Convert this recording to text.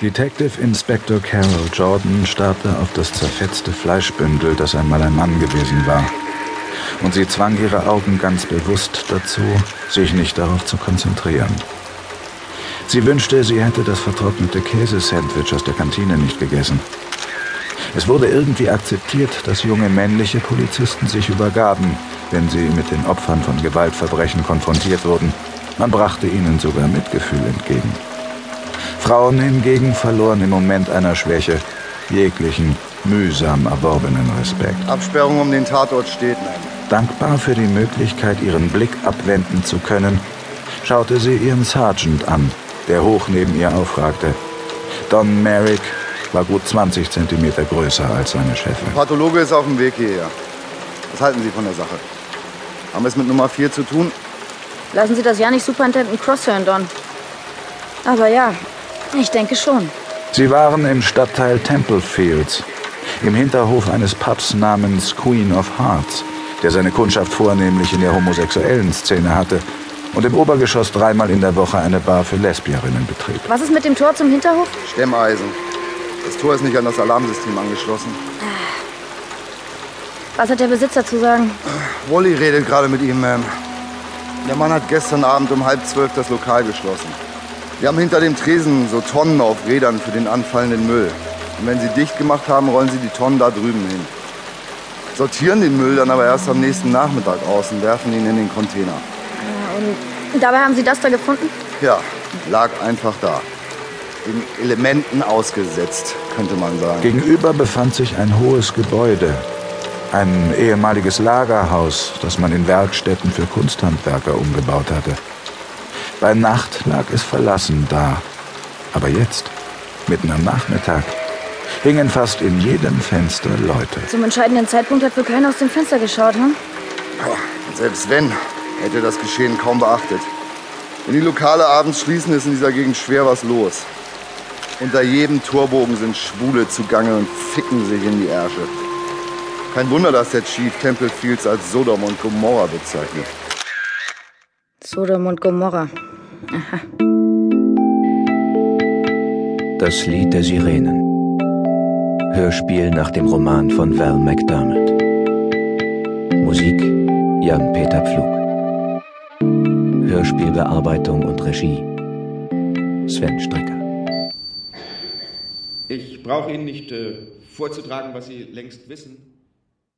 Detective Inspector Carol Jordan starrte auf das zerfetzte Fleischbündel, das einmal ein Mann gewesen war. Und sie zwang ihre Augen ganz bewusst dazu, sich nicht darauf zu konzentrieren. Sie wünschte, sie hätte das vertrocknete Käsesandwich aus der Kantine nicht gegessen. Es wurde irgendwie akzeptiert, dass junge männliche Polizisten sich übergaben, wenn sie mit den Opfern von Gewaltverbrechen konfrontiert wurden. Man brachte ihnen sogar Mitgefühl entgegen. Frauen hingegen verloren im Moment einer Schwäche jeglichen mühsam erworbenen Respekt. Absperrung um den Tatort steht, nein. Dankbar für die Möglichkeit, ihren Blick abwenden zu können, schaute sie ihren Sergeant an, der hoch neben ihr aufragte. Don Merrick war gut 20 Zentimeter größer als seine Chefin. Der Pathologe ist auf dem Weg hierher. Was halten Sie von der Sache? Haben wir es mit Nummer 4 zu tun? Lassen Sie das ja nicht Superintendent Cross hören, Don. Aber ja, ich denke schon. Sie waren im Stadtteil Temple Fields, im Hinterhof eines Pubs namens Queen of Hearts, der seine Kundschaft vornehmlich in der homosexuellen Szene hatte und im Obergeschoss dreimal in der Woche eine Bar für Lesbierinnen betrieb. Was ist mit dem Tor zum Hinterhof? Stemmeisen. Das Tor ist nicht an das Alarmsystem angeschlossen. Was hat der Besitzer zu sagen? Wally redet gerade mit ihm, Ma'am. Der Mann hat gestern Abend um halb zwölf das Lokal geschlossen. Wir haben hinter dem Tresen so Tonnen auf Rädern für den anfallenden Müll. Und wenn sie dicht gemacht haben, rollen sie die Tonnen da drüben hin. Sortieren den Müll dann aber erst am nächsten Nachmittag aus und werfen ihn in den Container. Und dabei haben Sie das da gefunden? Ja, lag einfach da. Den Elementen ausgesetzt, könnte man sagen. Gegenüber befand sich ein hohes Gebäude, ein ehemaliges Lagerhaus, das man in Werkstätten für Kunsthandwerker umgebaut hatte. Bei Nacht lag es verlassen da. Aber jetzt, mitten am Nachmittag, hingen fast in jedem Fenster Leute. Zum entscheidenden Zeitpunkt hat wohl keiner aus dem Fenster geschaut, hm? Ja, selbst wenn, hätte das Geschehen kaum beachtet. Wenn die Lokale abends schließen, ist in dieser Gegend schwer was los. Unter jedem Torbogen sind Schwule zugange und ficken sich in die Ärsche. Kein Wunder, dass der Chief Temple Fields als Sodom und Gomorra bezeichnet. Sodom und Gomorra. Das Lied der Sirenen. Hörspiel nach dem Roman von Val McDermott. Musik Jan-Peter Pflug. Hörspielbearbeitung und Regie Sven Stricker. Ich brauche Ihnen nicht äh, vorzutragen, was Sie längst wissen.